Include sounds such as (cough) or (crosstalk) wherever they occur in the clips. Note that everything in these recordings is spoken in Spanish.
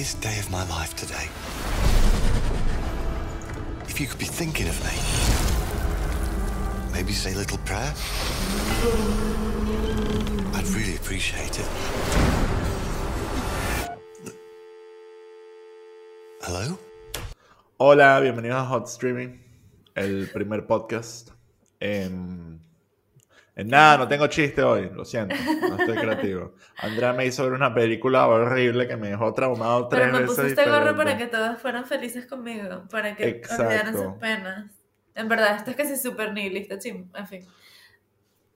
Biggest day of my life today. If you could be thinking of me, maybe say a little prayer. I'd really appreciate it. Hello? Hola, bienvenidos a Hot Streaming, el primer podcast. En nada, no tengo chiste hoy, lo siento, no estoy creativo. (laughs) Andrea me hizo ver una película horrible que me dejó traumado tres Pero me veces. pusiste gorro para que todos fueran felices conmigo, para que Exacto. olvidaran sus penas. En verdad, esto es casi súper nihilista, chim. En fin.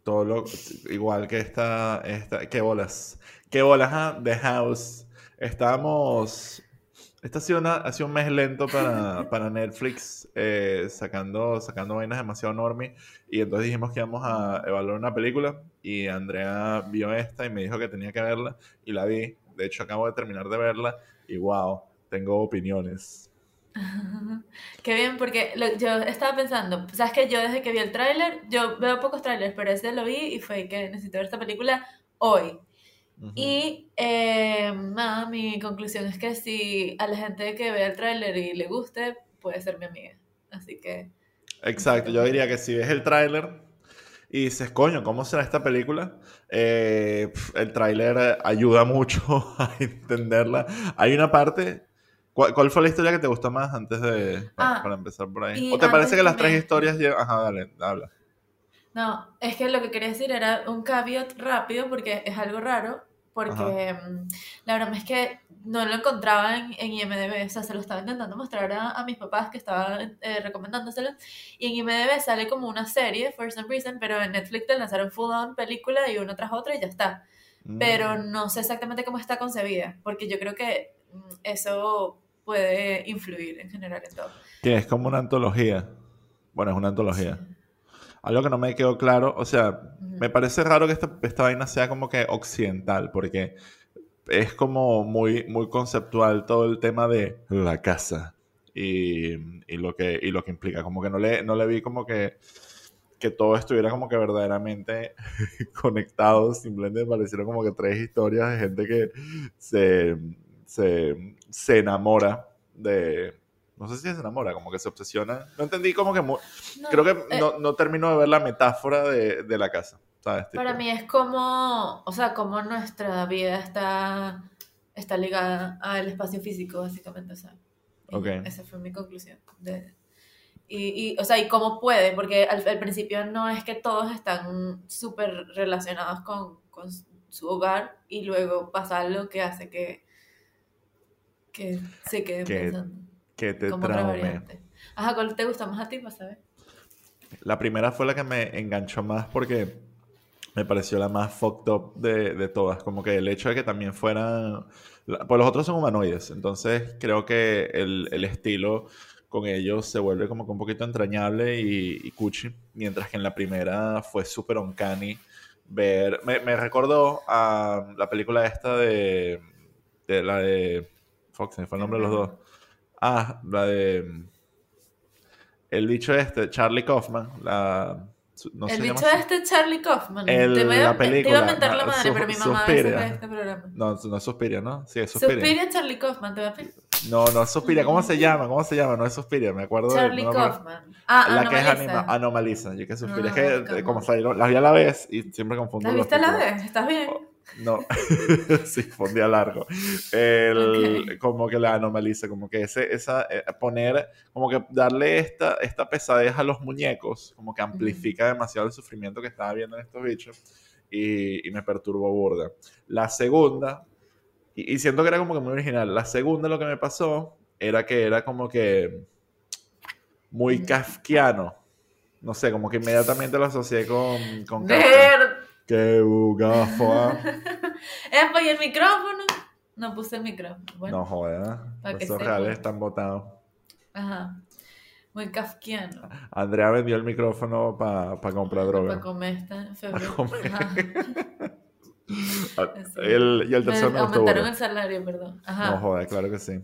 Todo lo, igual que esta, esta, qué bolas, qué bolas, ah, The House. Estábamos, este ha sido, una- ha sido un mes lento para, (laughs) para Netflix, eh, sacando, sacando vainas demasiado normie, y entonces dijimos que íbamos a evaluar una película, y Andrea vio esta y me dijo que tenía que verla, y la vi, de hecho acabo de terminar de verla, y wow, tengo opiniones. (laughs) Qué bien, porque lo- yo estaba pensando, sabes que yo desde que vi el tráiler, yo veo pocos trailers, pero ese lo vi y fue que necesito ver esta película hoy. Ujú. Y eh, nada, mi conclusión es que si a la gente que vea el tráiler y le guste, puede ser mi amiga. Así que Exacto, yo diría que si ves el tráiler y dices, coño, ¿cómo será esta película? Eh, el tráiler ayuda mucho (laughs) a entenderla. Hay una parte... ¿Cuál, cuál fue la historia que te gustó más antes de... para, Ah, para empezar por ahí? ¿O te parece que las tres historias llevan... Ajá, dale, habla. No, es que lo que quería decir era un caveat rápido porque es algo raro, porque mm, la verdad es que no lo encontraba en, en IMDb, o sea, se lo estaba intentando mostrar a, a mis papás que estaban eh, recomendándoselo, y en IMDb sale como una serie, for some reason, pero en Netflix te lanzaron full on película y una tras otra y ya está. Mm. Pero no sé exactamente cómo está concebida, porque yo creo que mm, eso puede influir en general en todo. Que es como una antología. Bueno, es una antología. Algo que no me quedó claro, o sea, me parece raro que esta, esta vaina sea como que occidental, porque es como muy, muy conceptual todo el tema de la casa y, y lo, que, y lo que implica. Como que no le, no le vi como que, que todo estuviera como que verdaderamente (laughs) conectado, simplemente me parecieron como que tres historias de gente que se, se, se enamora de... No sé si se enamora, como que se obsesiona. No entendí como que... mu- No, Creo que eh, no, no termino de ver la metáfora de, de la casa. ¿sabes? Para mí es como, o sea, como nuestra vida está, está ligada al espacio físico, básicamente, o sea. y Ok. Esa fue mi conclusión. de- y, y, o sea, y cómo puede, porque al, al principio no es que todos están súper relacionados con, con su hogar y luego pasa algo que hace que, que se queden Que pensando. Que te variante. Ajá, ¿cuál te gusta más a ti, para saber? La primera fue la que me enganchó más porque me pareció la más fucked up de, de todas. Como que el hecho de que también fueran... Pues los otros son humanoides, entonces creo que el, el estilo con ellos se vuelve como que un poquito entrañable y, y cuchi. Mientras que en la primera fue súper uncanny ver... Me, me recordó a la película esta de... de la de... Fuck, se me fue el nombre de los dos. Ah, la de... El bicho este, Charlie Kaufman, la... No el bicho así. este Charlie Kaufman. El- te, iba, la a- te iba película, a mentar la no, madre, Su- pero mi mamá a veces Suspiria. ve este programa. No, no es Suspiria, ¿no? Sí, es Suspiria. Suspiria Charlie Kaufman, te voy a. No, no es Suspiria. ¿Cómo se llama? ¿Cómo se llama? No es Suspiria, me acuerdo de... Charlie no me acuerdo. Kaufman. Ah, La que es anima, Anomaliza. Yo que Suspiria. Ah, es que eh, como salieron, las vi a la vez y siempre confundo ¿La los viste a la vez? ¿Estás bien? No, (laughs) sí, fue un día largo. El. Como que la anomaliza, como que ese, esa, eh, poner, como que darle esta, esta pesadez a los muñecos, como que amplifica demasiado el sufrimiento que estaba viendo en estos bichos y, y me perturbó burda. La segunda, y, y siento que era como que muy original, la segunda lo que me pasó era que era como que muy kafkiano. No sé, como que inmediatamente lo asocié con, con Kafka. ¡Qué bugafo! ah. Epa, ¿y el micrófono? No puse el micrófono. Bueno, No Para que esos reales están botados. ajá. Muy kafkiano. Andrea vendió el micrófono para comprar Para droga. comer esta febrero. comer. (laughs) Ah, el- y el Me tercero me gustó. aumentaron el salario, perdón. Ajá. No jodas, claro que sí.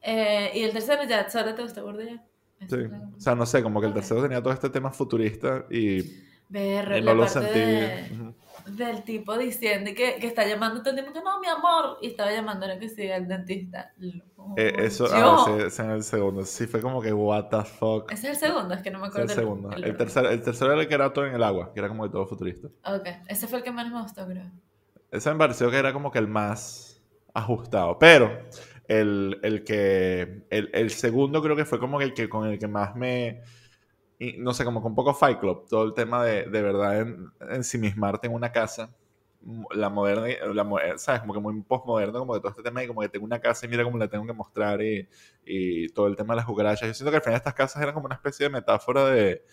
Eh, y el tercero ya, ¿solo te gustó burda ya? Sí. es O sea, no sé, como que el tercero tenía todo este tema futurista y Ver Y la no lo parte sentí. de- del tipo diciendo que, que está llamando todo el tiempo que no, mi amor, y estaba llamando a que sí, al dentista. Lo- Eh, eso, yo. ah, ese, ese en el segundo. Sí, fue como que, what the fuck. Ese es el segundo, es que no me Ese es acuerdo. el segundo. El, orden. tercer, el tercero era el que era todo en el agua, que era como que todo futurista. Ok, ese fue el que menos me gustó, creo. Ese me pareció que era como que el más ajustado. Pero el, el que. El, el segundo creo que fue como que el que con el que más me. Y no sé, como con poco Fight Club. Todo el tema de, de verdad en, ensimismarte en una casa. La moderna, la, eh, ¿sabes? Como que muy postmoderno, como que todo este tema y como que tengo una casa y mira cómo la tengo que mostrar y, y todo el tema de las cucarachas. Yo siento que al final estas casas eran como una especie de metáfora de,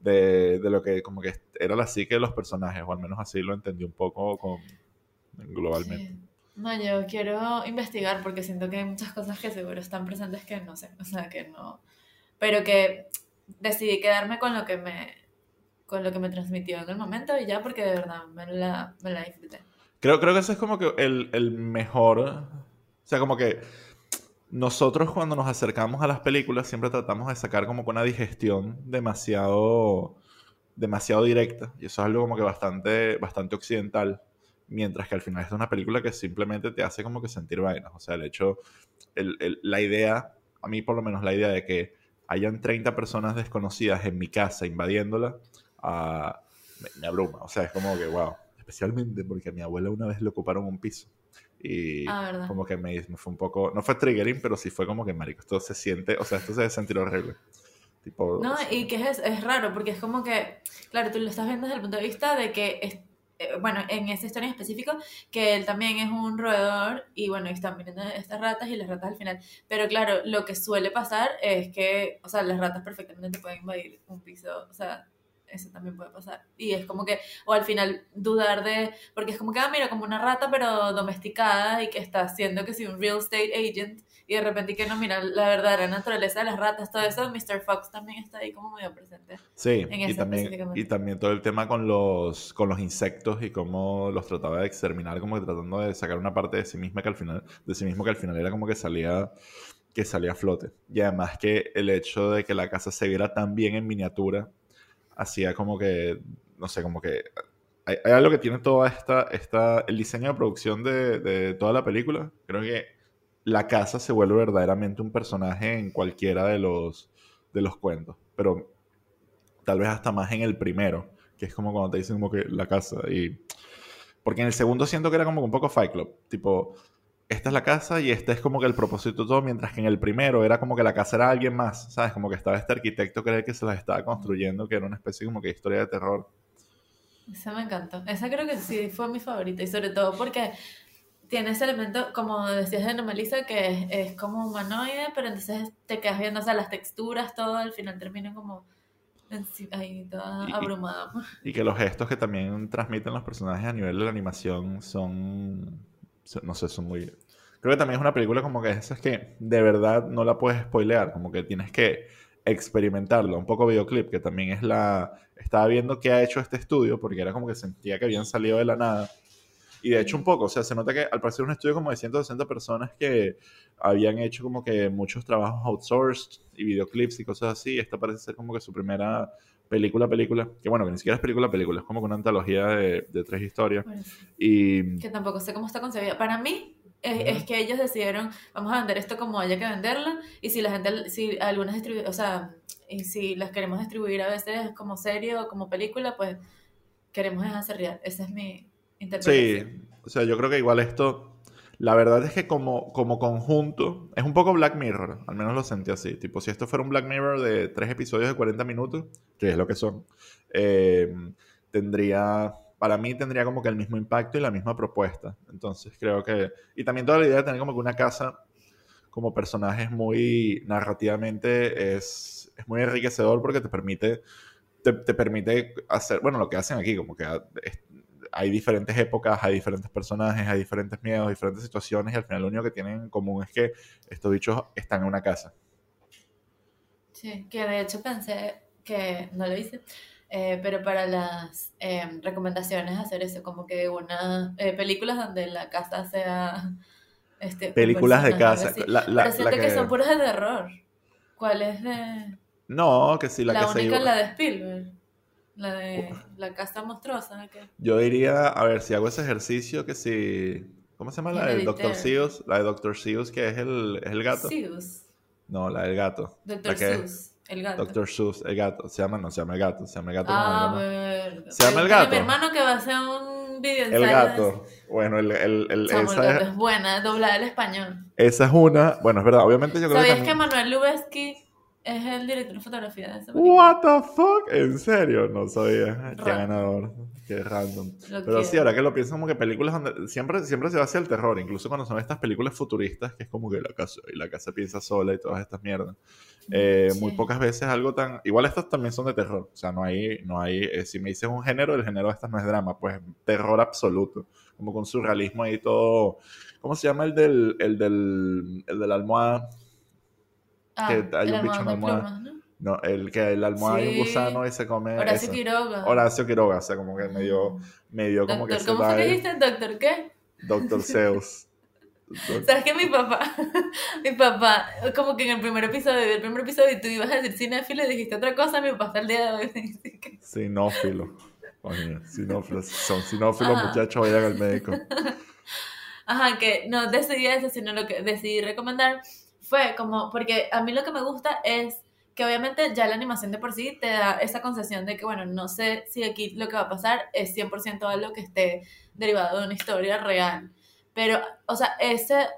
de, de lo que como que era la psique de los personajes, o al menos así lo entendí un poco con, globalmente. Sí. No, yo quiero investigar porque siento que hay muchas cosas que seguro están presentes que no sé, o sea, que no. Pero que decidí quedarme con lo que me con lo que me transmitió en el momento y ya porque de verdad me la, me la disfruté. Creo, creo que ese es como que el, el mejor. O sea, como que nosotros cuando nos acercamos a las películas siempre tratamos de sacar como una digestión demasiado, demasiado directa. Y eso es algo como que bastante, bastante occidental. Mientras que al final es una película que simplemente te hace como que sentir vainas. O sea, el hecho, el- el- la idea, a mí por lo menos la idea de que hayan 30 personas desconocidas en mi casa invadiéndola, ah, me, me abruma. O sea, es como que, wow. Especialmente porque a mi abuela una vez le ocuparon un piso. Y Ah, como que me, me fue un poco, no fue triggering, pero sí fue como que, marico, esto se siente, o sea, esto se debe sentir horrible. Tipo, No, y que es, es raro, porque es como que, claro, tú lo estás viendo desde el punto de vista de que, es, bueno, en esa historia en específico, que él también es un roedor y bueno, están viniendo estas ratas y las ratas al final. Pero claro, lo que suele pasar es que, o sea, las ratas perfectamente te pueden invadir un piso, o sea, eso también puede pasar. Y es como que, o al final dudar de, porque es como que, ah, mira, como una rata pero domesticada y que está haciendo que si un real estate agent y de repente que no, mira, la verdadera naturaleza de las ratas, todo eso, Mr. Fox también está ahí como medio presente. Sí, y también, y también todo el tema con los, con los insectos y cómo los trataba de exterminar, como que tratando de sacar una parte de sí misma que al final, de sí mismo que al final era como que salía, que salía a flote. Y además que el hecho de que la casa se viera tan bien en miniatura, hacía como que, no sé, como que hay, hay algo que tiene toda esta, esta, el diseño de producción de, de toda la película. Creo que la casa se vuelve verdaderamente un personaje en cualquiera de los, de los cuentos. Pero tal vez hasta más en el primero, que es como cuando te dicen como que la casa y... Porque en el segundo siento que era como un poco Fight Club, tipo, esta es la casa y este es como que el propósito todo, mientras que en el primero era como que la casa era alguien más, ¿sabes? Como que estaba este arquitecto que que se las estaba construyendo, que era una especie como que historia de terror. Esa me encantó. Esa creo que sí fue mi favorita y sobre todo porque tiene ese elemento, como decías de Normaliza, que es, es como humanoide, pero entonces te quedas viendo, o sea, las texturas, todo, al final termina como ahí toda y- abrumada. Y que los gestos que también transmiten los personajes a nivel de la animación son, son- no sé, son muy... Creo que también es una película como que esas que de verdad no la puedes spoilear, como que tienes que experimentarlo, un poco videoclip, que también es la... Estaba viendo qué ha hecho este estudio, porque era como que sentía que habían salido de la nada. Y de hecho un poco, o sea, se nota que al parecer un estudio como de 160 personas que habían hecho como que muchos trabajos outsourced y videoclips y cosas así. Esta parece ser como que su primera película, película, que bueno, que ni siquiera es película, película, es como que una antología de, de tres historias. Eso. Y Que tampoco sé cómo está concebida. Para mí, es, es que ellos decidieron, vamos a vender esto como haya que venderla, y si la gente, si algunas o sea, y si las queremos distribuir a veces como serie o como película, pues queremos hacer real. Esa es mi. Sí, o sea, yo creo que igual esto, la verdad es que como, como conjunto, es un poco Black Mirror, al menos lo sentí así. Tipo, si esto fuera un Black Mirror de tres episodios de 40 minutos, que es lo que son, eh, tendría, para mí tendría como que el mismo impacto y la misma propuesta. Entonces creo que, y también toda la idea de tener como que una casa como personajes muy narrativamente es, es muy enriquecedor porque te permite, te, te permite hacer, bueno, lo que hacen aquí, como que es- hay diferentes épocas, hay diferentes personajes, hay diferentes miedos, diferentes situaciones y al final lo único que tienen en común es que estos bichos están en una casa. Sí, que de hecho pensé que no lo hice, eh, pero para las eh, recomendaciones hacer eso, como que una eh, películas donde la casa sea este, Películas de casa. La- la- pero siento la que... que- son puras de terror. ¿Cuál es de No, que sí, la, la, que se única llevó- la de Spielberg? La de la casa monstruosa. ¿qué? Yo diría, a ver, si hago ese ejercicio, que si... ¿Cómo se llama la del Dr. Seuss? La de Dr. Seuss, que es el, es el gato. Seuss. No, la del gato. Que- Seuss. El gato. Dr. Seuss, el gato. Se llama, no, se llama el gato. Se llama el gato. Ah. ¿Se llama el gato? Mi hermano que va a hacer un video El gato. Bueno, el, el, el- esa, Gato es, buena, doblada al español. esa es una. Bueno, es verdad. Obviamente yo creo que ¿Sabías que. Manuel Lubezki es el director de fotografía de esa película? What the fuck? ¿En serio? No sabía. Qué ganador. Qué random. Lo Pero sí, ahora que lo pienso como que películas donde siempre, siempre se va hacia el terror, incluso cuando son estas películas futuristas, que es como que la casa, y la casa piensa sola y todas estas mierdas. Eh, Muy Sí. pocas veces algo tan... Igual estas también son de terror, o sea, no hay... No hay eh, si me dices un género, el género de estas no es drama, pues terror absoluto, como con surrealismo ahí todo... ¿Cómo se llama el del, el del, el de la almohada? Ah, que hay un bicho en la almohada. plumas, ¿no? No, el que la almohada hay un gusano y se come... Horacio eso. Quiroga. Horacio Quiroga, o sea, como que me dio, me dio como que Doctor, ¿Cómo que vibe. dijiste? ¿Doctor qué? Doctor Zeus. Doc- (laughs) ¿Sabes que mi papá, (laughs) mi papá, como que en el primer episodio, el primer episodio tú ibas a decir cinéfilo y dijiste otra cosa, mi papá el día de hoy Sinófilo. Coño, sinófilos. Son sinófilos, Ajá. muchachos, vayan al médico. (laughs) Ajá, que no decidí eso, sino lo que decidí recomendar fue como, porque a mí lo que me gusta es que obviamente ya la animación de por sí te da esa concesión de que, bueno, no sé si aquí lo que va a pasar es 100% algo que esté derivado de una historia real. Pero, o sea, ese,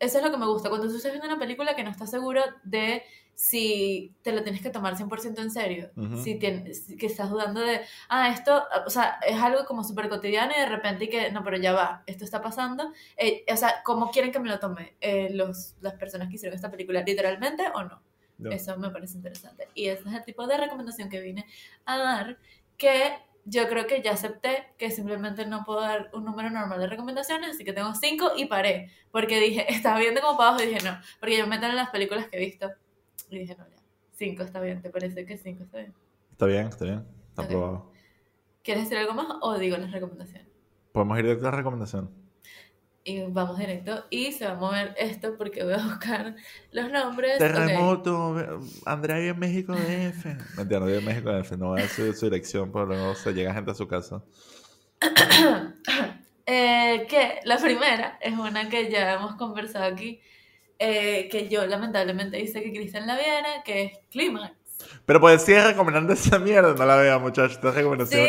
eso es lo que me gusta. Cuando tú estás viendo una película que no estás seguro de si te lo tienes que tomar 100% en serio, si tienes, que estás dudando de, ah, esto, o sea, es algo como súper cotidiano y de repente y que, no, pero ya va, esto está pasando, Eh, o sea, ¿cómo quieren que me lo tome eh, los, las personas que hicieron esta película? ¿Literalmente o no? No. Eso me parece interesante. Y ese es el tipo de recomendación que vine a dar, que yo creo que ya acepté que simplemente no puedo dar un número normal de recomendaciones, así que tengo cinco y paré, porque dije, (laughs) estaba viendo como para abajo y dije, no, porque yo me meto en las películas que he visto. Y dije, no, ya, cinco está bien, ¿te parece que cinco está bien? Está bien, está bien. Está Ok. aprobado. ¿Quieres decir algo más o digo las recomendaciones? Podemos ir directo a la recomendación. Y vamos directo y se va a mover esto porque voy a buscar los nombres. Terremoto, Andrea vive en México DF. Mentira, no vive en México DF, no voy a decir su dirección, pero luego se llega gente a su casa. (coughs) Eh, que la primera es una que ya hemos conversado aquí, eh, que yo lamentablemente hice que Cristian la viera, que es Clímax. Pero pues si es recomendando esa mierda, no la vea, muchachos. Esta Sí, recomendación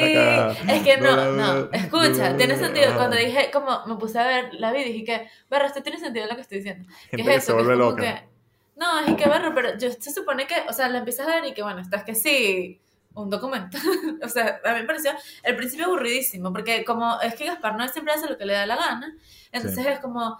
es que no, no, escucha, no tiene sentido. Cuando dije, como me puse a ver la vi, dije que, berro, esto tiene sentido lo que estoy diciendo. ¿Qué Gente es que se eso? Que vuelve loca. que- no, es que berro, pero yo se supone que, o sea, la empiezas a ver y que, bueno, estás que sí, un documento. (laughs) o sea, a mí me pareció el principio aburridísimo, porque como es que Gaspar no siempre hace lo que le da la gana, entonces es como,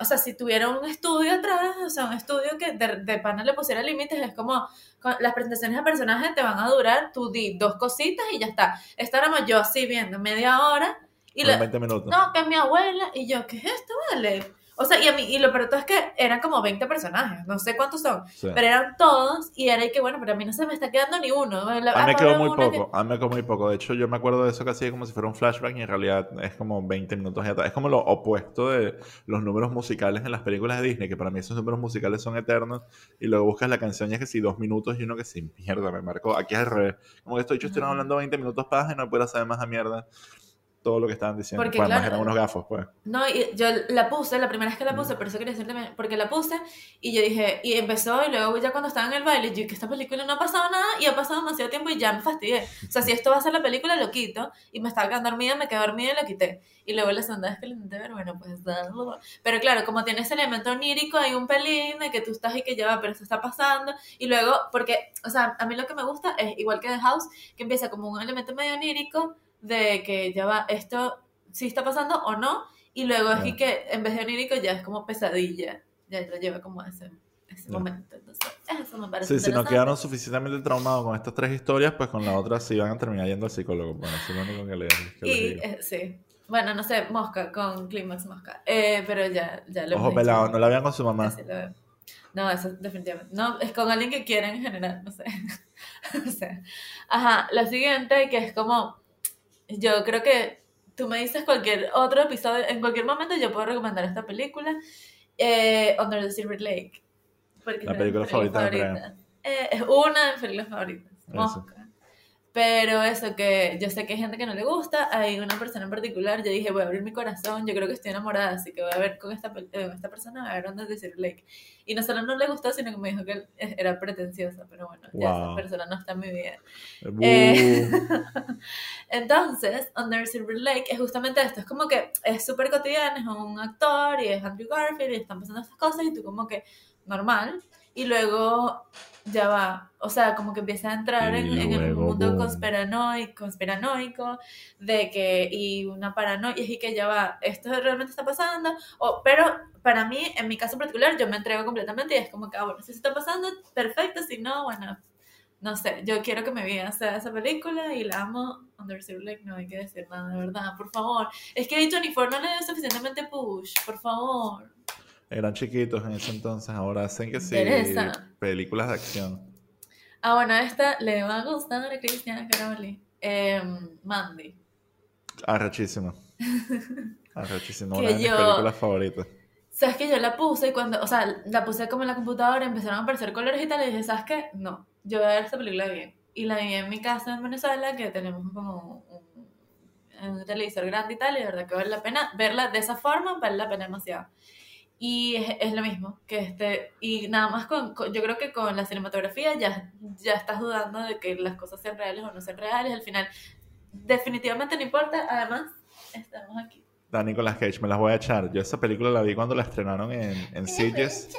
o sea, si tuviera un estudio atrás, o sea, un estudio que de, de pana le pusiera límites, es como, con- las presentaciones de personajes te van a durar, tú di dos cositas y ya está. Estábamos yo así viendo media hora y lo, 20 minutos. no, que es mi abuela. Y yo, ¿qué es esto? Vale. O sea, y, a mí, y lo peor todo es que eran como 20 personajes, no sé cuántos son, Sí. pero eran todos y era y que bueno, pero a mí no se me está quedando ni uno. La- A mí me ah, quedó muy una que- poco, a mí me quedó muy poco. De hecho, yo me acuerdo de eso casi como si fuera un flashback y en realidad es como 20 minutos y atrás. Es como lo opuesto de los números musicales en las películas de Disney, que para mí esos números musicales son eternos. Y luego buscas la canción y es que si dos minutos y uno que sin mierda me marcó. Aquí es al revés. Como que estoy yo estoy hablando 20 minutos para y no puedo saber más a mierda todo lo que estaban diciendo. Porque, pues además claro, eran unos gafos, pues. No, y yo la puse, la primera vez que la puse, por eso quería decirte, porque la puse y yo dije, y empezó, y luego ya cuando estaba en el baile, yo que esta película no ha pasado nada y ha pasado demasiado tiempo y ya me fastidié. O sea, si esto va a ser la película, lo quito y me estaba quedando dormida, me quedé dormida y lo quité. Y luego la segunda vez que lo intenté ver, bueno, pues... da- Pero claro, como tiene ese elemento onírico, hay un pelín de que tú estás y que ya va, pero esto está pasando. Y luego, porque, o sea, a mí lo que me gusta es, igual que The House, que empieza como un elemento medio onírico de que ya va, esto sí está pasando o no, y luego es Ya. y que en vez de onírico ya es como pesadilla, ya lo lleva como a ese, ese Ya. momento. Entonces, eso me parece Sí, si no quedaron suficientemente traumados con estas tres historias, pues con la otra sí van a terminar yendo al psicólogo. Bueno, eso es lo único que le que les Y digo. eh, sí, bueno, no sé, Mosca, con Clímax Mosca, eh, pero ya, ya lo Ojo pelado, no la vean con su mamá. Así lo veo. No, eso definitivamente. No, es con alguien que quiera en general, no sé. (laughs) o sea, ajá, la siguiente que es como, yo creo que tú me dices cualquier otro episodio, en cualquier momento yo puedo recomendar esta película, eh, Under the Silver Lake. Porque La película favorita de Andrea. Eh, es una de mis películas favoritas. Mosca. Pero eso que yo sé que hay gente que no le gusta, hay una persona en particular, yo dije, voy a abrir mi corazón, yo creo que estoy enamorada, así que voy a ver con esta, pe- eh, esta persona, a ver dónde decir Blake. Y no solo no le gustó, sino que me dijo que era pretenciosa, pero bueno, ya esa Wow. persona no está en mi vida. Eh, (laughs) Entonces, Under Silver Lake es justamente esto, es como que es súper cotidiano, es un actor y es Andrew Garfield y están pasando estas cosas y tú como que normal y luego ya va, o sea, como que empieza a entrar en, en el mundo conspiranoico, conspiranoico de que, y una paranoia, y que ya va, esto realmente está pasando, o, pero para mí, en mi caso particular, yo me entrego completamente y es como que, ah, bueno, si está pasando, perfecto, si no, bueno, no sé, yo quiero que me vean sea esa película y la amo. Under Silver Lake, no hay que decir nada, de verdad, por favor. Es que A24 no le dio suficientemente push, por favor. Eran chiquitos en ese entonces, ahora hacen que sí, Interesa. películas de acción. Ah, bueno, esta le va a gustar a Cristiana Caroli. Em, Mandy. Arrechísimo, (laughs) Que una de mis yo- películas favoritas. ¿Sabes que yo la puse y cuando, o sea, la puse como en la computadora, empezaron a aparecer colores y tal, y dije, ¿sabes qué? No, yo voy a ver esta película bien. Y la vi en mi casa en Venezuela, que tenemos como un, un televisor grande y tal, y de verdad que vale la pena verla de esa forma, vale la pena demasiado. Y es, es lo mismo, que este, y nada más con, con- yo creo que con la cinematografía ya, ya estás dudando de que las cosas sean reales o no sean reales, al final definitivamente no importa, además estamos aquí. Da Nicolas Cage, me las voy a echar. Yo esa película la vi cuando la estrenaron en, en Sitges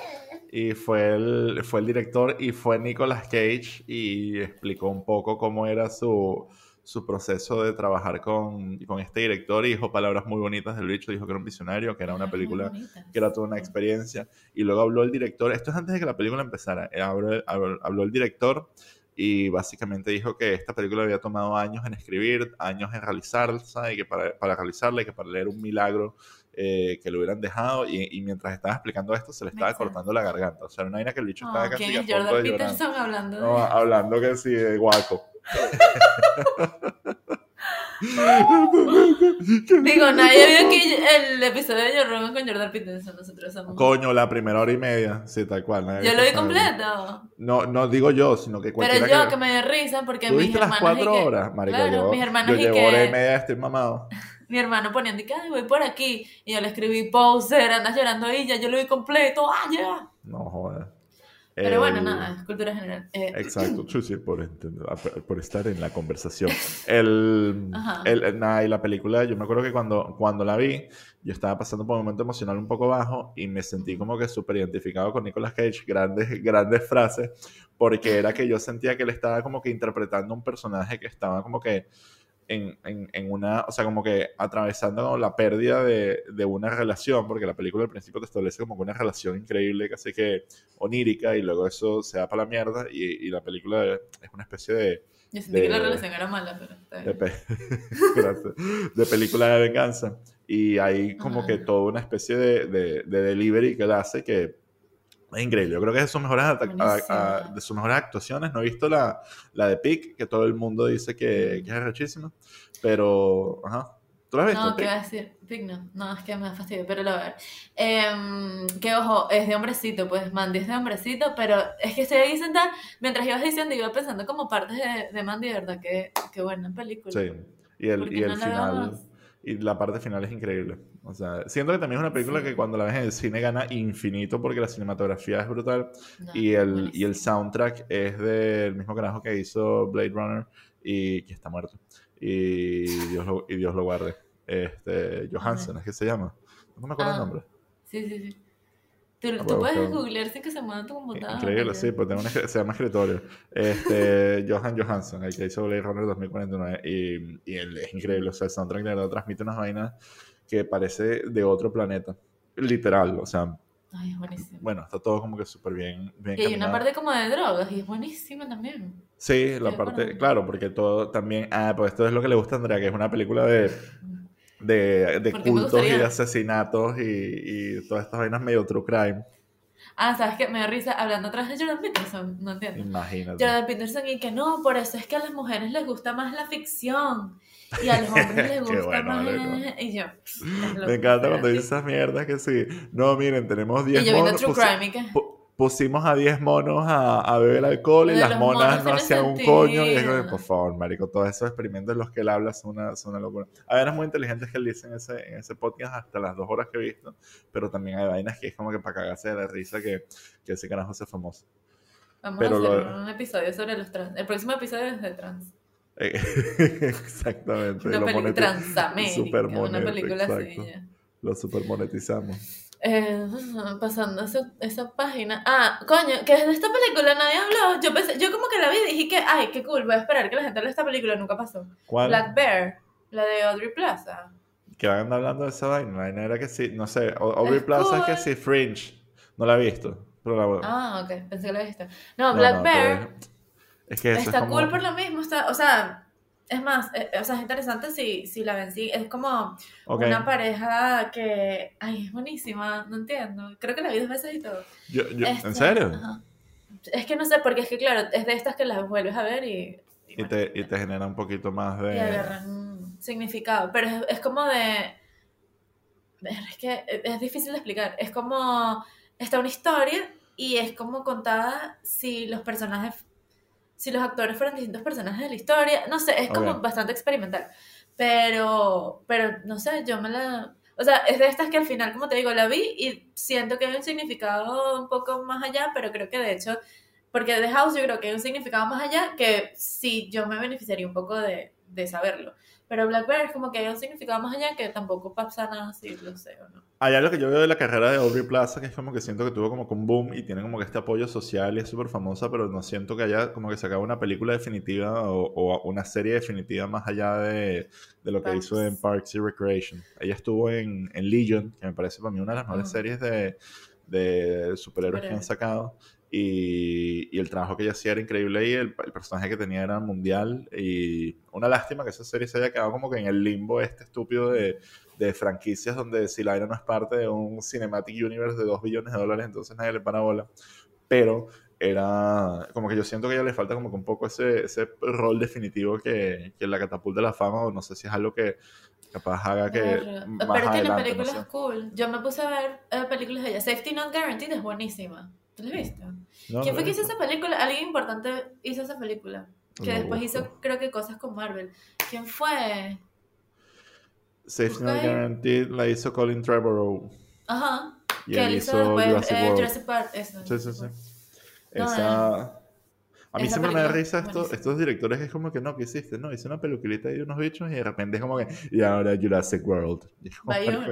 y fue el, fue el director y fue Nicolas Cage y explicó un poco cómo era su, su proceso de trabajar con, con este director y dijo palabras muy bonitas del bicho, dijo que era un visionario, que era una película que era toda una experiencia. Y luego habló el director, esto es antes de que la película empezara, eh, habló, habló- habló el director y básicamente dijo que esta película había tomado años en escribir, años en realizarla y que para, para realizarla y que para leer un milagro eh, que lo hubieran dejado y, y mientras estaba explicando esto se le estaba cortando la garganta. O sea, era una vaina que el bicho estaba Ah, casi ¿Quién a es punto Jordan de llorar. Peterson hablando de No, hablando que sí, de guaco. (laughs) Digo, nadie vio aquí el episodio de Joe Rogan con Jordan Peterson. Nosotros somos. Coño, la primera hora y media, sí, tal cual. nadie Yo lo vi completo. No, no digo yo, sino que Pero cualquiera yo que... que me dio risa porque ¿Tú mis viste las hermanos. cuatro y que- horas, marico? Claro, yo, mis hermanos yo y llevo hora y que. media, estoy mamado. (laughs) Mi hermano poniendo y que, voy por aquí. Y yo le escribí, poser, andas llorando ya yo lo vi completo. ¡Ah, ya! No jodas. Pero bueno, nada, es cultura general. Eh, Exacto, sí, sí, por, entender- por estar en la conversación. (laughs) El, el, nada, y la película, yo me acuerdo que cuando, cuando la vi, yo estaba pasando por un momento emocional un poco bajo y me sentí como que súper identificado con Nicolas Cage, grandes, grandes frases, porque era que yo sentía que él estaba como que interpretando un personaje que estaba como que en, en, en una, o sea, como que atravesando la pérdida de, de una relación, porque la película al principio te establece como que una relación increíble, casi que onírica, y luego eso se da para la mierda, y, y la película es una especie de, yo sentí que la de- relación era mala, pero está de, bien. Gracias. (laughs) de película de venganza, y hay como Ajá. que toda una especie de, de, de delivery que él hace que es increíble. Yo creo que es de sus mejores, a- a- de sus mejores actuaciones. No he visto la, la de Pick, que todo el mundo dice que, que es rechísima. Pero, ajá. ¿Tú la has visto? No, ¿qué Pick? iba a decir? Pig no, no, es que me da fastidio, pero lo voy a ver. Em, que ojo, es de hombrecito, pues Mandy es de hombrecito, pero es que estoy ahí sentada, mientras ibas diciendo, iba pensando como partes de, de Mandy, verdad, que, que buena película. Sí. Y el, ¿Por y qué el no la final. Y la parte final es increíble. O sea, siento que también es una película Sí. que cuando la ves en el cine gana infinito porque la cinematografía es brutal. No, Y el, y el soundtrack es del mismo carajo que hizo Blade Runner y que está muerto. Y Dios lo, y Dios lo guarde. Este, Johansson, ¿es que se llama? No me acuerdo el Ah, nombre. Sí, sí, sí. Tú, Ah, tú bueno, puedes googlear sin que se mueva tu computadora. Increíble, sí, pues tengo se llama escritorio. Este, (laughs) Johan Johansson, el que hizo Blade Runner 2049. Y, y él es increíble, o sea, el soundtrack de verdad transmite unas vainas que parece de otro planeta. Literal, o sea, Ay, es buenísimo. bueno, está todo como que súper bien, bien Y hay una parte como de drogas y es buenísima también. Sí, la parte, claro, porque todo también, ah, pues esto es lo que le gusta a Andrea, que es una película de, de, de ¿Por qué me cultos y de asesinatos y, y todas estas vainas medio true crime. Ah, ¿sabes qué? Me da risa hablando atrás de Jordan Peterson, no entiendo. Imagínate. Jordan Peterson y que no, por eso es que a las mujeres les gusta más la ficción y a los (laughs) hombres les gusta bueno, más... marico. Y yo... loco, Me encanta cuando sí. dice esas mierdas que sí. No, miren, tenemos 10 Y yo viendo monos. True Crime y que... pu- pusimos a 10 monos a, a beber alcohol y de las monas no hacían un coño. Y es como, por favor, marico, todos esos experimentos en los que él habla son una, son una locura. Hay vainas muy inteligentes que él dice en ese, en ese podcast hasta las dos horas que he visto, pero también hay vainas que es como que para cagarse de la risa que, que ese carajo se famoso. Vamos Pero a hacer lo- un episodio sobre los trans. El próximo episodio es de trans. Eh, (laughs) Exactamente. Una película Transamérica. Una película así. Lo super monetizamos. Eh, (laughs) pasando esa, esa página. Ah, coño, que de esta película nadie habló. Yo pensé, yo como que la vi y dije que, ay, qué cool, voy a esperar que la gente hable de esta película. Nunca pasó. ¿Cuál? Black Bear, la de Audrey Plaza. Que van hablando de esa vaina. La vaina era que sí, no sé. Aubrey Es Plaza es que cool. sí, Fringe. No la he visto. Pero la Ah, ok, pensé que la viste. No, No, Black no, Bear Es que eso está es como... cool por lo mismo. Está, o sea, es más, eh, o sea, es interesante si, si la ven. sí, Es como una pareja que, ay, es buenísima, no entiendo. Creo que la vi dos veces y todo. Yo- yo- Este, ¿En serio? ajá. Es que no sé, porque es que, claro, es de estas que las vuelves a ver y, y Y bueno, te, y te genera un poquito más y de... agarran significado. Pero es, es como de. Es que es difícil de explicar. Es como. Está una historia y es como contada si los personajes. Si los actores fueran distintos personajes de la historia. No sé, es como bastante experimental. Pero. Pero no sé, yo me la. O sea, es de estas que al final, como te digo, la vi y siento que hay un significado un poco más allá, pero creo que de hecho, porque The House yo creo que hay un significado más allá que sí yo me beneficiaría un poco de, de saberlo. Pero Black Bear es como que hay un significado más allá que tampoco pasa nada si lo sé o no. Hay algo que yo veo de la carrera de Aubrey Plaza, que es como que siento que tuvo como que un boom y tiene como que este apoyo social y es súper famosa, pero no siento que haya como que sacado una película definitiva o, o una serie definitiva más allá de, de lo que Parks. hizo en Parks y Recreation. Ella estuvo en, en Legion, que me parece para mí una de las mejores series de, de superhéroes que han sacado. Y, y el trabajo que ella hacía era increíble y el, el personaje que tenía era mundial. Y una lástima que esa serie se haya quedado como que en el limbo este estúpido de, de franquicias donde si la vaina no es parte de un Cinematic Universe de 2 billones de dólares, entonces nadie le para bola. Pero era como que yo siento que a ella le falta como que un poco ese, ese rol definitivo que, que la catapulta a la fama, o no sé si es algo que capaz haga que Pero más tiene adelante, no películas sé. cool. Yo me puse a ver eh, películas de ella. Safety Not Guaranteed es buenísima. ¿Tú la has visto? No, ¿Quién fue que hizo esa película? Alguien importante hizo esa película. Que después hizo, creo que cosas con Marvel. ¿Quién fue? Safety Not. Guaranteed la hizo Colin Trevorrow. Ajá. Y que él hizo hizo después Jurassic eh, World. Jurassic Park. Eso, Sí, sí, sí. Esa... A mí esa siempre me da película risa es estos, directores que es como que no, ¿qué hiciste? No, hice una peluquilita de unos bichos y de repente es como que, y ahora Jurassic World.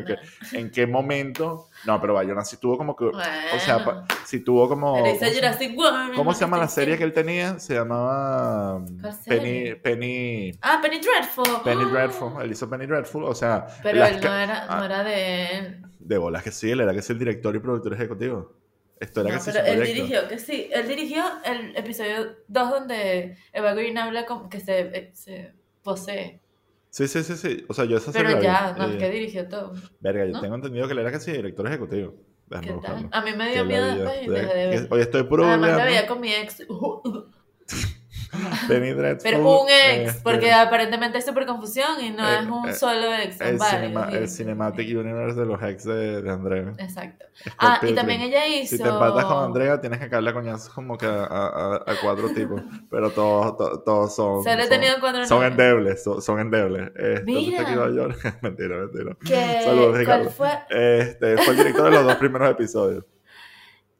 ¿qué- ¿En qué momento? No, pero Bayona sí tuvo como que, o sea, Bueno. pa- sí tuvo como... Pero ¿cómo hizo se- Jurassic World. ¿Cómo se llama la serie que él tenía? Se llamaba ¿Cuál Penny? Penny, Ah, Penny Dreadful. Penny ¡Ah! Dreadful. Él hizo Penny Dreadful, o sea, Pero él no era, ah, no era de de bolas que sí, él era que es el director y productor ejecutivo. Esto era No, sí pero él proyecto. dirigió, que sí, él dirigió el episodio 2 donde Eva Green habla como que se, eh, se posee. Sí, sí, sí, sí. O sea, yo esa Pero vi. ya, no, es Eh, que dirigió todo. Verga, yo ¿no? tengo entendido que él era casi director ejecutivo. A mí me dio miedo después y después. dejé de ver. Oye, estoy puro Además la veía con mi ex. (laughs) (laughs) Penny Dreadful. Pero un ex, este, porque aparentemente hay súper confusión y no Eh, es un eh, solo ex, el, varios. cinema- el Cinematic Universe de los ex de, de Andrea. Exacto. Scott Ah, y también ella hizo... Si te empatas con Andrea, tienes que caerle a coñazos como que a, a- a- a cuatro tipos. Pero todos, to- todos son. Solo he son- tenido cuatro Son endebles, son, son endebles. Este, Mira. (laughs) mentira, mentira. Que, Saludos. ¿Cuál fue? Este, fue el director de los dos primeros episodios.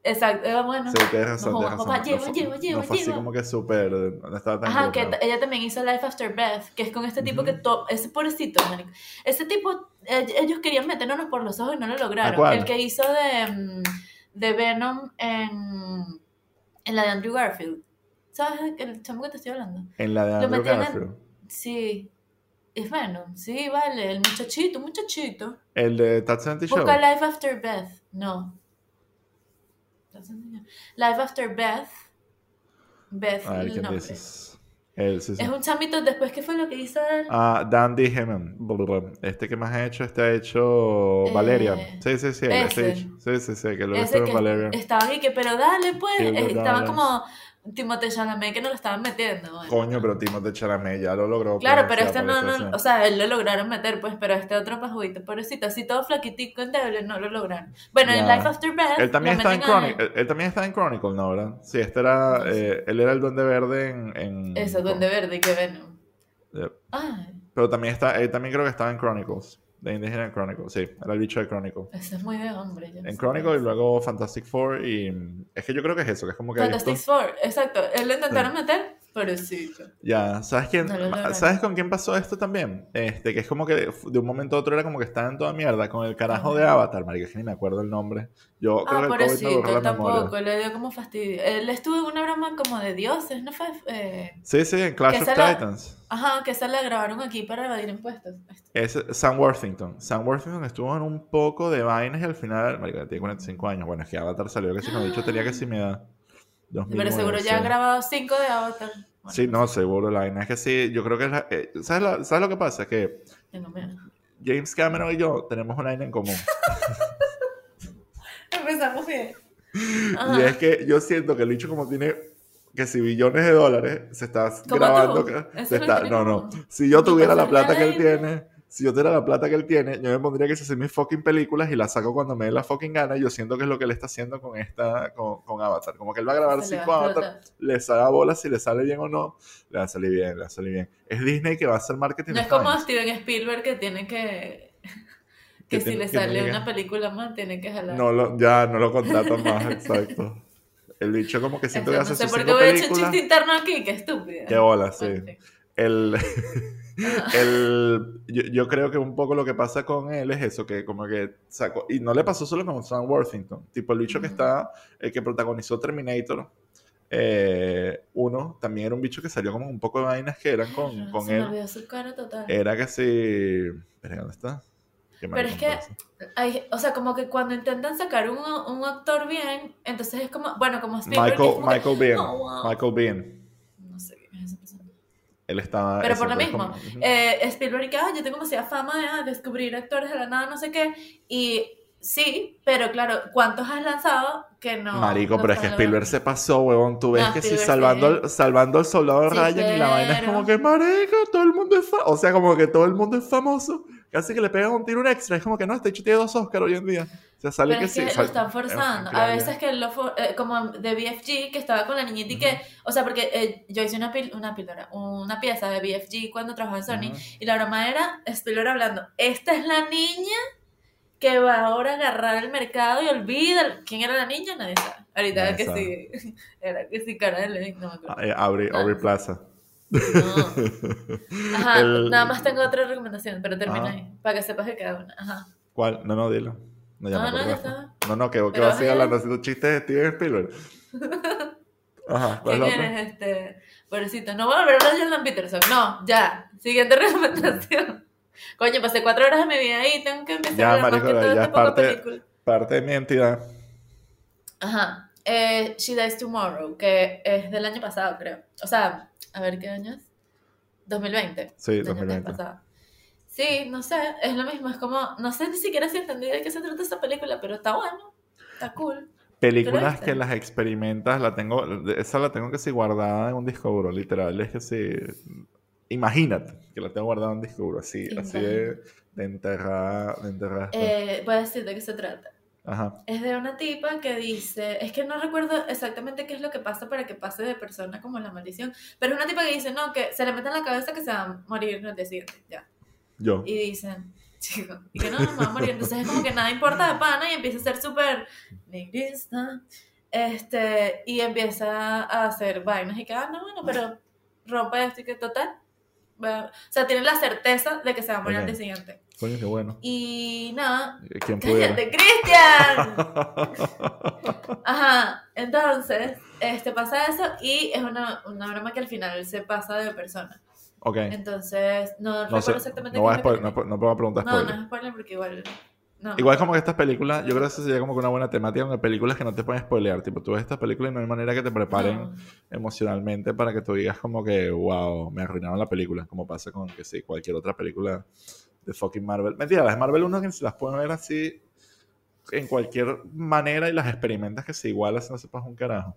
Exacto, era bueno. Sí, tienes razón, No, papá, No lleva, fue- lleva, lleva, No fue así como que súper. No estaba tan Ajá, que ella también hizo Life After Beth, que es con este tipo que Ujú. to ese pobrecito, marico. Ese tipo, eh, ellos querían meternos por los ojos y no lo lograron. cuál? El que hizo de, mm, de Venom en, en la de Andrew Garfield. ¿Sabes el chamo que te estoy hablando? En la de Andrew metían en- Garfield. Sí. Es Venom, sí, vale, el muchachito, muchachito. El de That 70 Show. Busca Life After. No. Life After Beth. Beth, A ver el quién nombre. dices. Él, sí, sí. Es un chamito, después, ¿qué fue lo que hizo él? Ah, Dandy Hemen. Este que más ha hecho, este ha hecho Eh, Valerian. Sí, sí, sí. ese. Sí, sí, sí, que lo en que Valerian. estaban y que, pero dale, pues. Sí, eh, estaban como, Timothée Chalamet que no lo estaban metiendo. bueno. Coño, pero Timothée Chalamet ya lo logró. Claro, pues, pero o este no, no, o sea, él lo lograron meter, pues, pero este otro pajuito, pobrecito, así todo flaquitico, endeble, no lo lograron. Bueno, en Ya. Life After Beth, Él también, está en él. Chronicle, él, él también está en Chronicle, ¿no? ¿verdad? Sí, este era, sé. eh, él era el Duende Verde en... en Eso, Duende Verde que Venom. Yep. Ay, Pero también está, él también creo que estaba en Chronicles, de Indígena Chronicles, sí, era el bicho de Chronicle. eso es muy de hombre. En. Chronicle y luego Fantastic Four y es que yo creo que es eso, que es como que Fantastic Four, exacto. Él lo intentaron meter, pobrecito. ya, ¿sabes quién? No. ¿Sabes con quién pasó esto también? Este, que es como que de un momento a otro era como que estaba en toda mierda con el carajo de Avatar, marica, que ni me acuerdo el nombre. Yo creo Ah, que el memoria. tampoco, le dio como fastidio. Él estuvo en una broma como de dioses, ¿no fue? Eh, Sí, sí, en Clash of la- Titans. ajá, que esa la grabaron aquí para evadir impuestos. Es Sam Worthington. Sam Worthington estuvo en un poco de vainas y al final, marica, tiene 45 años. Bueno, es que Avatar salió que si no, dicho tenía que si me da. 2009, Pero seguro ya sí. han grabado cinco de Avatar. Bueno, Sí, no, seguro. La vaina es que sí, yo creo que la- eh, ¿sabes, la- ¿Sabes lo que pasa? Que tengo miedo. James Cameron y yo tenemos una vaina en común. (laughs) Empezamos bien. y es que yo siento que el bicho como tiene que si billones de dólares se está grabando. se no está- no, no. Si yo tuviera la plata que él tiene, si yo tuviera la plata que él tiene, yo me pondría que se hacer mis fucking películas y las saco cuando me dé la fucking gana. Y yo siento que es lo que él está haciendo con esta, con, con Avatar. Como que él va a grabar Se cinco Avatar, le saca bola si le sale bien o no, le va a salir bien, le va a salir bien. Es Disney que va a hacer marketing. No es como. Steven Spielberg que tiene que. Que Que si tiene- le que sale que- una película más, tiene que jalar. No lo, ya no lo contratan más, exacto. El bicho como que siento que no hace sé sus por qué voy a echar un chiste interno aquí, qué estúpida. Qué bola, sí. El, (laughs) el, yo, yo creo que un poco lo que pasa con él es eso, que como que sacó, y no le pasó solo con Sam Worthington, tipo el bicho que está, el que protagonizó Terminator, eh, uno, también era un bicho que salió como un poco de vainas que eran con, Claro, con se me él, olvidó su cara total. era que si, espera, ¿dónde está? Pero es que, hay, o sea, como que cuando intentan sacar un, un actor bien, entonces es como, bueno, como Spielberg. Michael, que, Michael Bean, "Oh, wow". Michael Bean, No sé quién es esa persona. Él estaba... Pero por lo mismo, como- eh, Spielberg que, ah, yo tengo demasiada fama de ah, descubrir actores de la nada, no sé qué. Y sí, pero claro, ¿cuántos has lanzado que no? Marico, no pero es que Spielberg se pasó, huevón. Tú ves No, que sí, Spielberg salvando, sí. al, salvando al soldado Sí, Ryan y la vaina es pero- como que, marico, todo el mundo es famoso. O sea, como que todo el mundo es famoso. Casi que le pegan un tiro un extra. Es como que no, este hecho tiene dos Oscars hoy en día. O sea, sale Pero que es que sí. lo están es forzando. A veces que lo for- eh, como de BFG, que estaba con la niñita y que, o sea, porque eh, yo hice una, pil- una píldora, una pieza de BFG cuando trabajaba en Sony, y la broma era Spielberg hablando, esta es la niña que va ahora a agarrar el mercado y olvida quién era la niña, nadie sabe. Ahorita que sabe. sí, (laughs) era que sí, cara de no me acuerdo. Ah, eh, Plaza. No. Ajá, El- nada más tengo otra recomendación, pero termina Ajá. ahí, para que sepas que queda una. Ajá. ¿Cuál? No, no, dilo. No, ya No, no, ya está. No, no, que, que vas a es- hablando haciendo chistes de Steven Spielberg. (laughs) Ajá, ¿cuál ¿Quién es la otra? eres este? Pobrecito, no voy a volver a hablar de Jordan Peterson. No, ya. Siguiente (laughs) recomendación. Coño, pasé cuatro horas de mi vida ahí, tengo que empezar Ya, a hablar más marico, que todo ya esta es poca parte- película. Parte de mi identidad. Ajá. Eh, She Dies Tomorrow, que es del año pasado, creo. O sea, a ver qué año es. 2020. Sí, del año 2020. pasado. Sí, no sé, es lo mismo, es como, no sé ni siquiera si entendí de qué se trata esta película, pero está bueno, está cool. Películas que las experimentas, la tengo, esa la tengo que sí guardada en un disco duro, literal, es que sí, imagínate que la tengo guardada en un disco duro, así, así de, de enterrada, de enterrada. está. Eh, voy a decir de qué se trata. Ajá, Es de una tipa que dice, es que no recuerdo exactamente qué es lo que pasa para que pase de persona como la maldición, pero es una tipa que dice, no, que se le mete en la cabeza que se va a morir en el día siguiente, ya. yo. Y dicen, (laughs) chico, y que no, no me va a morir. Entonces es como que nada importa de pana y empieza a ser súper negrista. Este, y empieza a hacer vainas y que, ah, no, bueno, pero rompe esto y que total. O sea, tiene la certeza de que se va a morir al día siguiente. Coño, qué bueno. Y nada, ¿Quién pudiera? ¡Cállate, Cristian! (laughs) Ajá, entonces, este, pasa eso y es una, una broma que al final se pasa de persona. ok, Entonces, no, no recuerdo sé, exactamente no, qué es no, no puedo preguntar No, no spoiler. es spoiler porque igual. No. Igual como que estas películas, yo creo que eso sería como que una buena temática con películas que no te pueden spoilear. Tipo, tú ves estas películas y no hay manera que te preparen No. emocionalmente para que tú digas como que, wow, me arruinaron la película. Como pasa con que sí, cualquier otra película de fucking Marvel. Mentira, las Marvel uno que se las pueden ver así en cualquier manera y las experimentas que se igualas no sepas un carajo.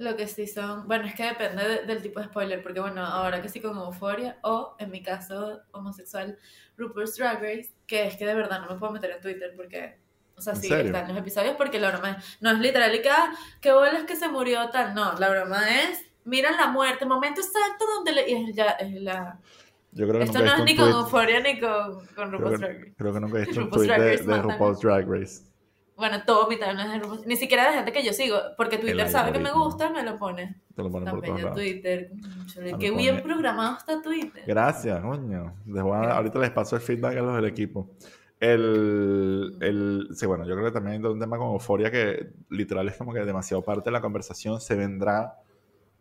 Lo que sí son, bueno, es que depende de- del tipo de spoiler, porque bueno, ahora que sí con Euphoria, o en mi caso homosexual, RuPaul's Drag Race, que es que de verdad no me puedo meter en Twitter porque, o sea, ¿En sí serio? están los episodios porque la broma es, no es literal y que, ah, qué bolas que se murió tal, no, la broma es, miran la muerte, momento exacto donde le, y es ya, es la, Yo creo que esto nunca no es ni con. Euphoria ni con, con RuPaul's Drag Race. creo que nunca he visto (laughs) un tweet de. RuPaul's Drag Race. Bueno, todo mi timeline es RuPaul's, ni siquiera de gente que yo sigo, porque Twitter sabe que me gusta me lo pone. Te lo ponen por todos También lados. Twitter. me Qué pone- bien programado está Twitter. Gracias, coño. Les voy a- ahorita les paso el feedback a los del equipo. El, el, sí, bueno, yo creo que también hay un tema con euforia que literal es como que demasiado parte de la conversación. Se vendrá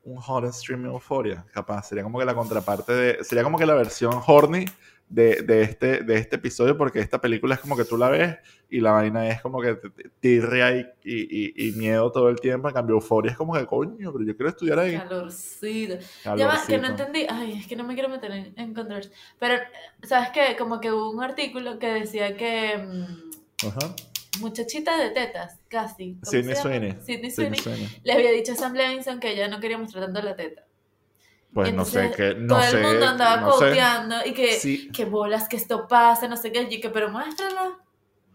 un hot stream euforia, capaz. Sería como que la contraparte de. Sería como que la versión horny de, de este, de este episodio, porque esta película es como que tú la ves y la vaina es como que tirria y, y, y- y miedo todo el tiempo. En cambio, euforia es como que coño, pero yo quiero estudiar ahí. Calorcito. Ya va, que no Calorcito. entendí. Ay, es que no me quiero meter en, en controversia. Pero, ¿sabes qué? Como que hubo un artículo que decía que mm, Ajá. muchachita de tetas, casi. ¿cómo Sidney? Sweeney. Sidney Sidney Sweeney. Sweeney. Le había dicho a Sam Levinson que ella no quería mostrar tanto la teta. Pues no sé Entonces, qué, no todo sé, el mundo andaba no sé. coteando y que, Sí. que bolas, que esto pasa, no sé qué. Y que, pero muéstrala.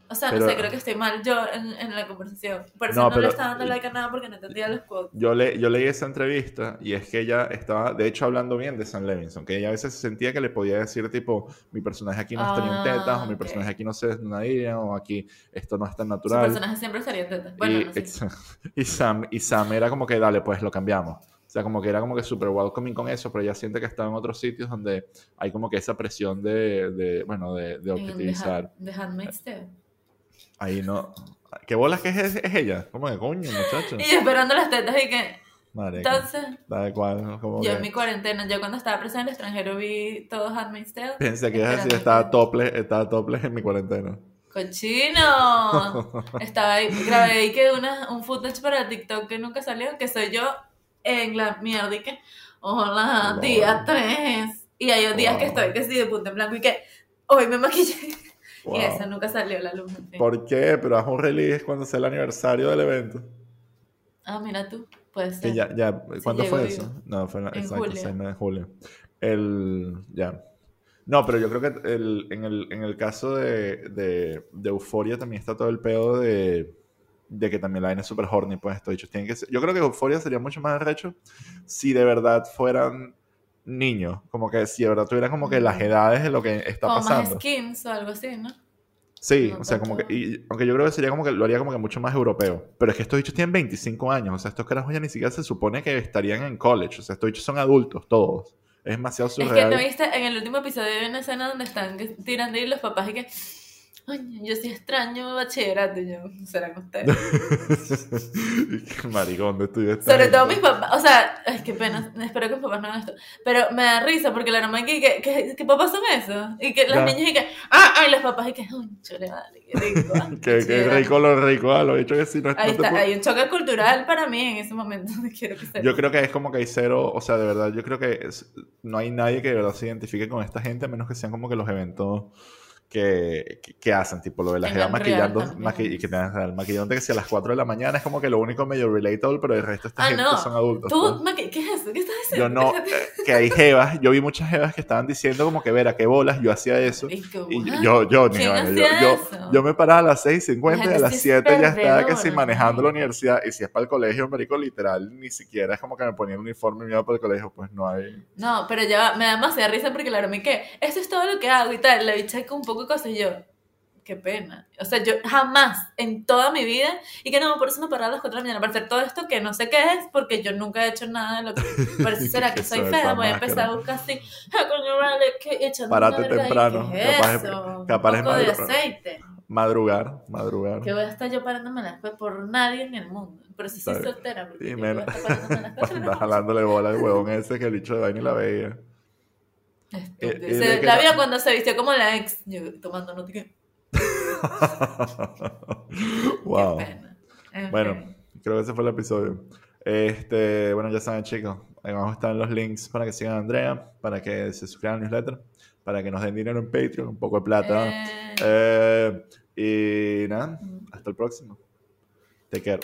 O sea, no Pero- sé, creo que estoy mal yo en, en la conversación. Por eso No, no, pero- le estaba dando like a nada porque no entendía los quotes. Yo, le, yo leí esa entrevista y es que ella estaba, de hecho, hablando bien de Sam Levinson, que ella a veces se sentía que le podía decir, tipo, mi personaje aquí no está ni en Ah, tetas, o mi personaje aquí no se desnudaría, o aquí esto no es tan Su natural. personaje siempre estaría en tetas. Bueno, y, no sé. (laughs) y Sam, y Sam era como que, dale, pues lo cambiamos. O sea, como que era como que súper welcoming con eso, pero ella siente que está en otros sitios donde hay como que esa presión de, de bueno, de, de objetivizar. The Handmaid's Tale. Ahí no... ¿Qué bolas que es, es ella? Como que coño, muchacho. Y yo esperando las tetas y que... Madre, Entonces, tal cual, como yo que- en mi cuarentena, yo cuando estaba presa en el extranjero vi todo Handmaid's Tale. Pensé que ibas a decir, esperando estaba topless, estaba topless en mi cuarentena. ¡Cochino! (laughs) Estaba ahí, grabé ahí que una, un footage para TikTok que nunca salió, que soy yo en la mierda y que, hola, día 3. Y hay días que Wow. estoy que sí de punta en blanco y que hoy me maquillé. Wow. Y esa nunca salió a la luz. ¿Por qué? Pero haz un release cuando sea el aniversario del evento. Ah, mira tú, puede ser. ya, ya, ¿cuándo fue vivo. eso? No, fue en, la- En exacto, julio. 6 de julio. El, ya. No, pero yo creo que el- en, el, en el caso de, de, de Euforia también está todo el pedo de, de que también la vaina es súper horny, pues estos dichos tienen que ser- Yo creo que Euforia sería mucho más arrecho si de verdad fueran niños, como que si de verdad tuvieran como que las edades de lo que está Como pasando. más skins o algo así, ¿no? Sí, No o sea, como que, y- aunque yo creo que sería como que lo haría como que mucho más europeo. Pero es que estos bichos tienen 25 años, o sea, estos carajos ya ni siquiera se supone que estarían en college, o sea, estos bichos son adultos todos. Es demasiado Es que surreal. no viste, en el último episodio hay una escena donde están tirando y los papás y que, ay, yo sí extraño bachillerato, y yo, serán ustedes. (laughs) Qué Maricón, ¿dónde estudió esta Sobre todo mis papás, o sea, ay, qué pena, espero que mis papás no hagan esto, pero me da risa porque la norma que, que, que, que papás son eso, y que los Ya. niños y que, ah, ay, los papás y que, ay, chole, vale, qué rico. (laughs) ah, Qué, qué bachillerato". rico lo rico, ah, lo dicho que sí, no, no Ahí te está, puedo- hay un choque cultural para mí en ese momento, (laughs) quiero que. Yo creo que es como que hay cero, o sea, de verdad, yo creo que es- no hay nadie que de verdad se identifique con esta gente, a menos que sean como que los eventos que, que, que hacen, tipo lo de la jeva maquillando, maqui- y que tengan el maquillante que si a las 4 de la mañana es como que lo único medio relatable, pero el resto esta Ah, gente no. son adultos. ¿Tú, pues. Maqui- qué es eso? ¿Qué estás diciendo? Yo no, (laughs) eh, que hay jevas, yo vi muchas jevas que estaban diciendo como que, verá, qué bolas, yo hacía eso. Y what? yo, yo, ni ¿Quién vaina, yo, yo, eso? yo me paraba a las 6.50 y a las sí es 7 ya estaba perdedora, casi manejando la universidad. Y si es para el colegio, marico, literal, ni siquiera es como que me ponía el uniforme y me iba para el colegio, pues no hay... No, pero ya me da demasiada risa porque la broma y que esto es todo lo que hago y tal. La bicha con un poco de cosas y yo, qué pena. O sea, yo jamás en toda mi vida, y que no, por eso me paraba a las 4 de la mañana para hacer todo esto que no sé qué es, porque yo nunca he hecho nada de lo que. (laughs) Por eso será que ¿Qué soy es fea, voy a empezar a buscar así, ah, coño, vale, que echando ahí, temprano, ¿qué es capaz es- eso? capaz es un poco de madru- aceite. Madrugar, madrugar. Que voy a estar yo parándome las cuatro por nadie en el mundo. Pero si soy soltera, porque Y yo voy a estar parándome las de mañana. jalándole bola al huevón ese que el bicho de vaina y la veía. Estúpido. Eh, Se- la vio cuando se vistió como la ex, yo tomando nota (laughs) wow. qué pena. En Bueno, fin. creo que ese fue el episodio. Este, bueno, ya saben, chicos. Ahí abajo están los links para que sigan a Andrea, para que se suscriban al newsletter, para que nos den dinero en Patreon, un poco de plata. Eh, Eh, y nada, hasta el próximo. Te quiero.